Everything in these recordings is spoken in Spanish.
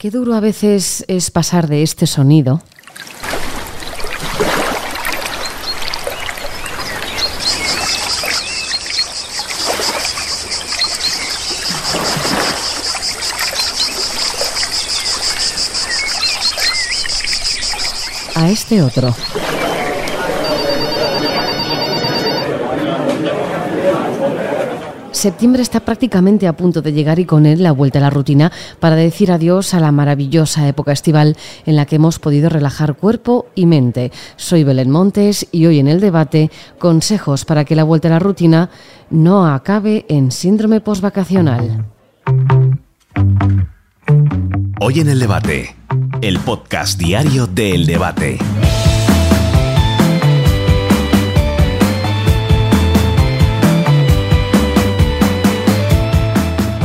Qué duro a veces es pasar de este sonido a este otro. Septiembre está prácticamente a punto de llegar y con él la vuelta a la rutina para decir adiós a la maravillosa época estival en la que hemos podido relajar cuerpo y mente. Soy Belén Montes y hoy en el debate consejos para que la vuelta a la rutina no acabe en síndrome postvacacional. Hoy en el debate, el podcast diario del debate.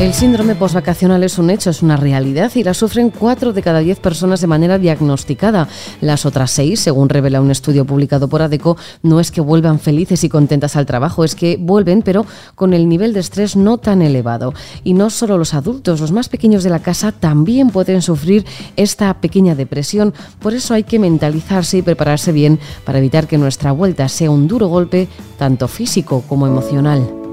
El síndrome postvacacional es un hecho, es una realidad y la sufren 4 de cada 10 personas de manera diagnosticada. Las otras 6, según revela un estudio publicado por ADECO, no es que vuelvan felices y contentas al trabajo, es que vuelven pero con el nivel de estrés no tan elevado. Y no solo los adultos, los más pequeños de la casa también pueden sufrir esta pequeña depresión. Por eso hay que mentalizarse y prepararse bien para evitar que nuestra vuelta sea un duro golpe, tanto físico como emocional.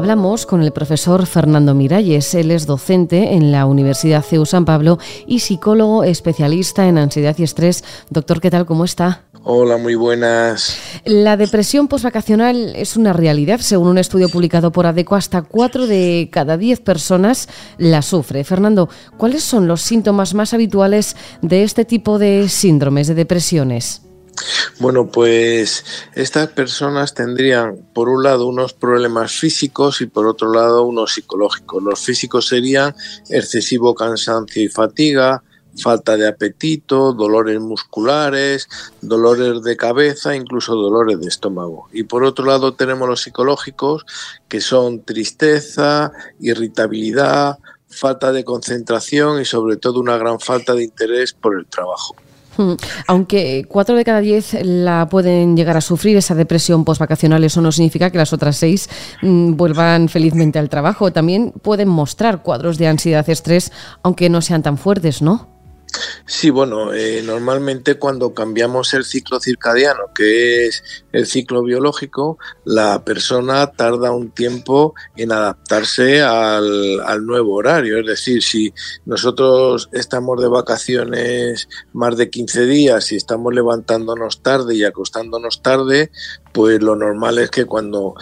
Hablamos con el profesor Fernando Miralles. Él es docente en la Universidad CEU San Pablo y psicólogo especialista en ansiedad y estrés. Doctor, ¿qué tal? ¿Cómo está? Hola, muy buenas. La depresión postvacacional es una realidad. Según un estudio publicado por ADECO, hasta 4 de cada 10 personas la sufre. Fernando, ¿cuáles son los síntomas más habituales de este tipo de síndromes, de depresiones? Bueno, pues estas personas tendrían por un lado unos problemas físicos y por otro lado unos psicológicos. Los físicos serían excesivo cansancio y fatiga, falta de apetito, dolores musculares, dolores de cabeza, incluso dolores de estómago. Y por otro lado tenemos los psicológicos, que son tristeza, irritabilidad, falta de concentración y sobre todo una gran falta de interés por el trabajo. Aunque cuatro de cada diez la pueden llegar a sufrir esa depresión postvacacional, eso no significa que las otras seis mm, vuelvan felizmente al trabajo. También pueden mostrar cuadros de ansiedad, estrés, aunque no sean tan fuertes, ¿no? Sí, bueno, eh, normalmente cuando cambiamos el ciclo circadiano, que es el ciclo biológico, la persona tarda un tiempo en adaptarse al, al, nuevo horario. Es decir, si nosotros estamos de vacaciones más de 15 días y estamos levantándonos tarde y acostándonos tarde, pues lo normal es que cuando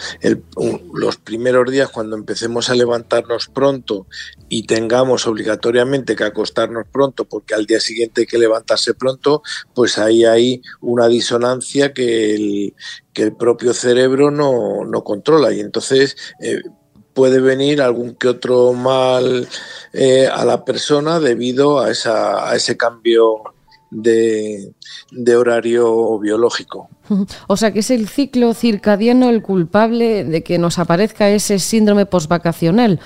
los primeros días, cuando empecemos a levantarnos pronto y tengamos obligatoriamente que acostarnos pronto, porque al día siguiente hay que levantarse pronto, pues ahí hay una disonancia que el, que el propio cerebro no, no controla y entonces eh, puede venir algún que otro mal eh, a la persona debido a, esa, a ese cambio de, de horario biológico. O sea que es el ciclo circadiano el culpable de que nos aparezca ese síndrome postvacacional.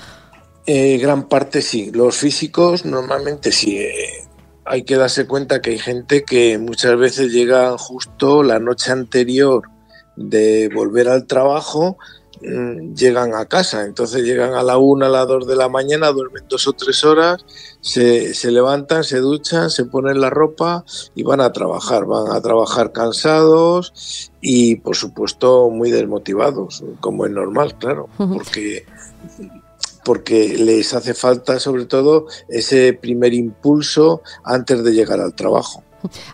Eh, gran parte sí. Los físicos normalmente sí. Eh, hay que darse cuenta que hay gente que muchas veces llega justo la noche anterior de volver al trabajo Mm, llegan a casa. Entonces llegan a la una, a las dos de la mañana, duermen dos o tres horas, se, se, levantan, se duchan, se ponen la ropa y van a trabajar. Van a trabajar cansados y, por supuesto, muy desmotivados, como es normal, claro, porque porque les hace falta sobre todo ese primer impulso antes de llegar al trabajo.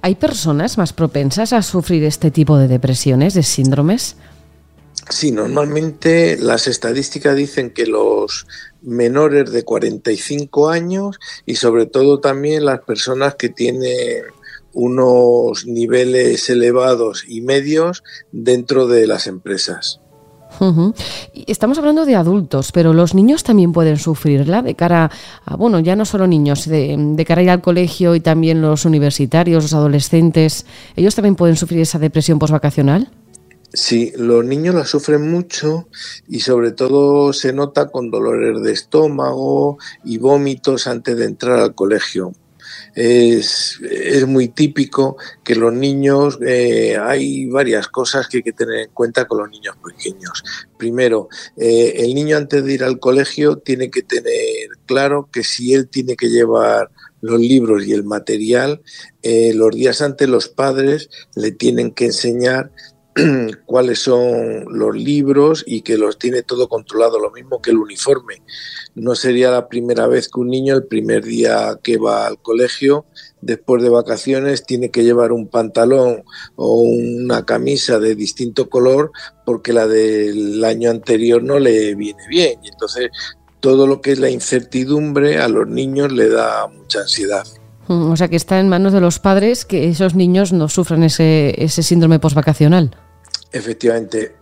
¿Hay personas más propensas a sufrir este tipo de depresiones, de síndromes? Sí, normalmente las estadísticas dicen que los menores de 45 años y sobre todo también las personas que tienen unos niveles elevados y medios dentro de las empresas. Estamos hablando de adultos, pero los niños también pueden sufrirla de cara a, bueno, ya no solo niños, de, de cara a ir al colegio y también los universitarios, los adolescentes, ¿ellos también pueden sufrir esa depresión postvacacional? Sí, los niños la sufren mucho y sobre todo se nota con dolores de estómago y vómitos antes de entrar al colegio. Es, es muy típico que los niños, eh, hay varias cosas que hay que tener en cuenta con los niños pequeños. Primero, eh, el niño antes de ir al colegio tiene que tener claro que si él tiene que llevar los libros y el material, eh, los días antes los padres le tienen que enseñar cuáles son los libros y que los tiene todo controlado, lo mismo que el uniforme. No sería la primera vez que un niño el primer día que va al colegio, después de vacaciones, tiene que llevar un pantalón o una camisa de distinto color porque la del año anterior no le viene bien. Y entonces todo lo que es la incertidumbre a los niños le da mucha ansiedad. Mm, o sea que está en manos de los padres que esos niños no sufran ese, ese síndrome postvacacional. Efectivamente.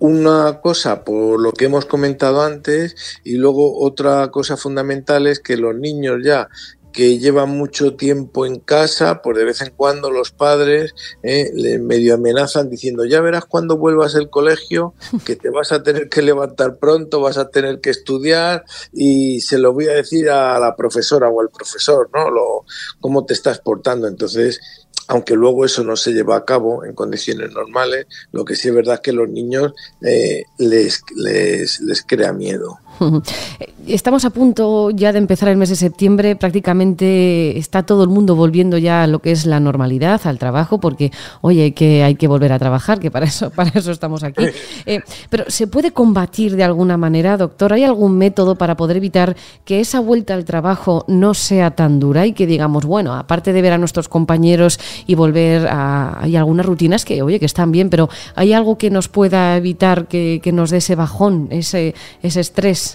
Una cosa por lo que hemos comentado antes y luego otra cosa fundamental es que los niños ya que llevan mucho tiempo en casa, por de vez en cuando los padres eh, le medio amenazan diciendo, ya verás cuando vuelvas al colegio, que te vas a tener que levantar pronto, vas a tener que estudiar y se lo voy a decir a la profesora o al profesor, ¿no? Lo, cómo te estás portando. Entonces, aunque luego eso no se lleva a cabo en condiciones normales, lo que sí es verdad es que los niños eh, les, les, les crea miedo. Estamos a punto ya de empezar el mes de septiembre, prácticamente está todo el mundo volviendo ya a lo que es la normalidad, al trabajo, porque oye, que hay que volver a trabajar, que para eso, para eso estamos aquí. Eh, pero ¿se puede combatir de alguna manera, doctor? ¿Hay algún método para poder evitar que esa vuelta al trabajo no sea tan dura y que digamos, bueno, aparte de ver a nuestros compañeros y volver a... Hay algunas rutinas que, oye, que están bien, pero ¿hay algo que nos pueda evitar que, que nos dé ese bajón, ese, ese estrés?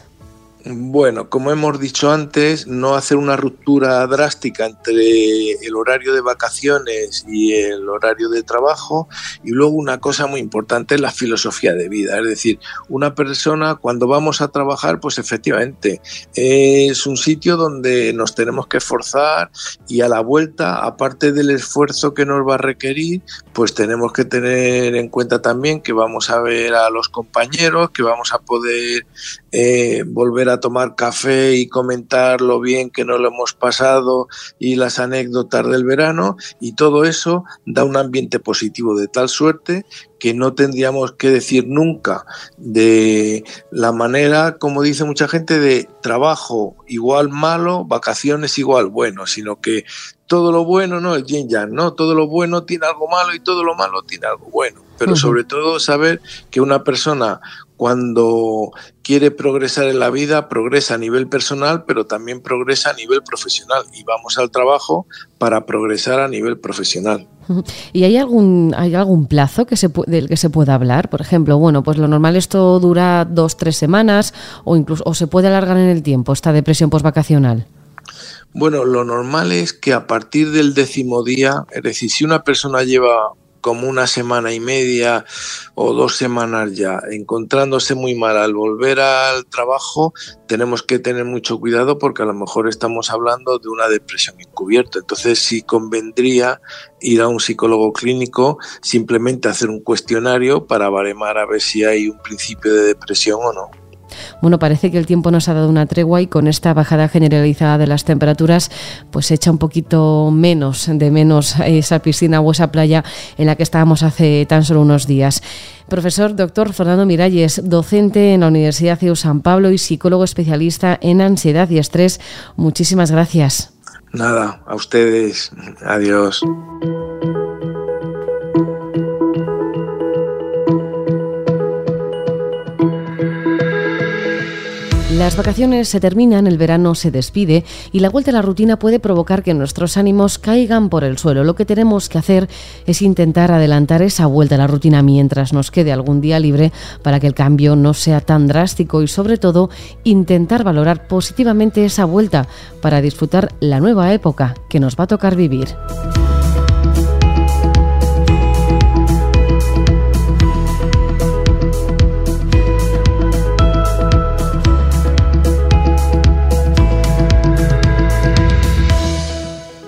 Bueno, como hemos dicho antes, no hacer una ruptura drástica entre el horario de vacaciones y el horario de trabajo. Y luego una cosa muy importante es la filosofía de vida. Es decir, una persona cuando vamos a trabajar, pues efectivamente es un sitio donde nos tenemos que esforzar y a la vuelta, aparte del esfuerzo que nos va a requerir, pues tenemos que tener en cuenta también que vamos a ver a los compañeros, que vamos a poder eh, volver a tomar café y comentar lo bien que nos lo hemos pasado y las anécdotas del verano. Y todo eso da un ambiente positivo de tal suerte que no tendríamos que decir nunca de la manera, como dice mucha gente, de trabajo igual malo, vacaciones igual. Bueno, sino que todo lo bueno, no el yin yang, no, todo lo bueno tiene algo malo y todo lo malo tiene algo bueno, pero sobre todo saber que una persona cuando quiere progresar en la vida, progresa a nivel personal, pero también progresa a nivel profesional y vamos al trabajo para progresar a nivel profesional. ¿Y hay algún, hay algún plazo que se, del que se pueda hablar? Por ejemplo, bueno, pues lo normal esto dura dos, tres semanas o incluso o se puede alargar en el tiempo esta depresión postvacacional. Bueno, lo normal es que a partir del décimo día, es decir, si una persona lleva como una semana y media o dos semanas ya encontrándose muy mal al volver al trabajo, tenemos que tener mucho cuidado porque a lo mejor estamos hablando de una depresión encubierta. Entonces sí convendría ir a un psicólogo clínico, simplemente hacer un cuestionario para baremar a ver si hay un principio de depresión o no. Bueno, parece que el tiempo nos ha dado una tregua y con esta bajada generalizada de las temperaturas, pues echa un poquito menos de menos esa piscina o esa playa en la que estábamos hace tan solo unos días. Profesor doctor Fernando Miralles, docente en la Universidad de San Pablo y psicólogo especialista en ansiedad y estrés, muchísimas gracias. Nada, a ustedes. Adiós. Las vacaciones se terminan, el verano se despide y la vuelta a la rutina puede provocar que nuestros ánimos caigan por el suelo. Lo que tenemos que hacer es intentar adelantar esa vuelta a la rutina mientras nos quede algún día libre para que el cambio no sea tan drástico y sobre todo intentar valorar positivamente esa vuelta para disfrutar la nueva época que nos va a tocar vivir.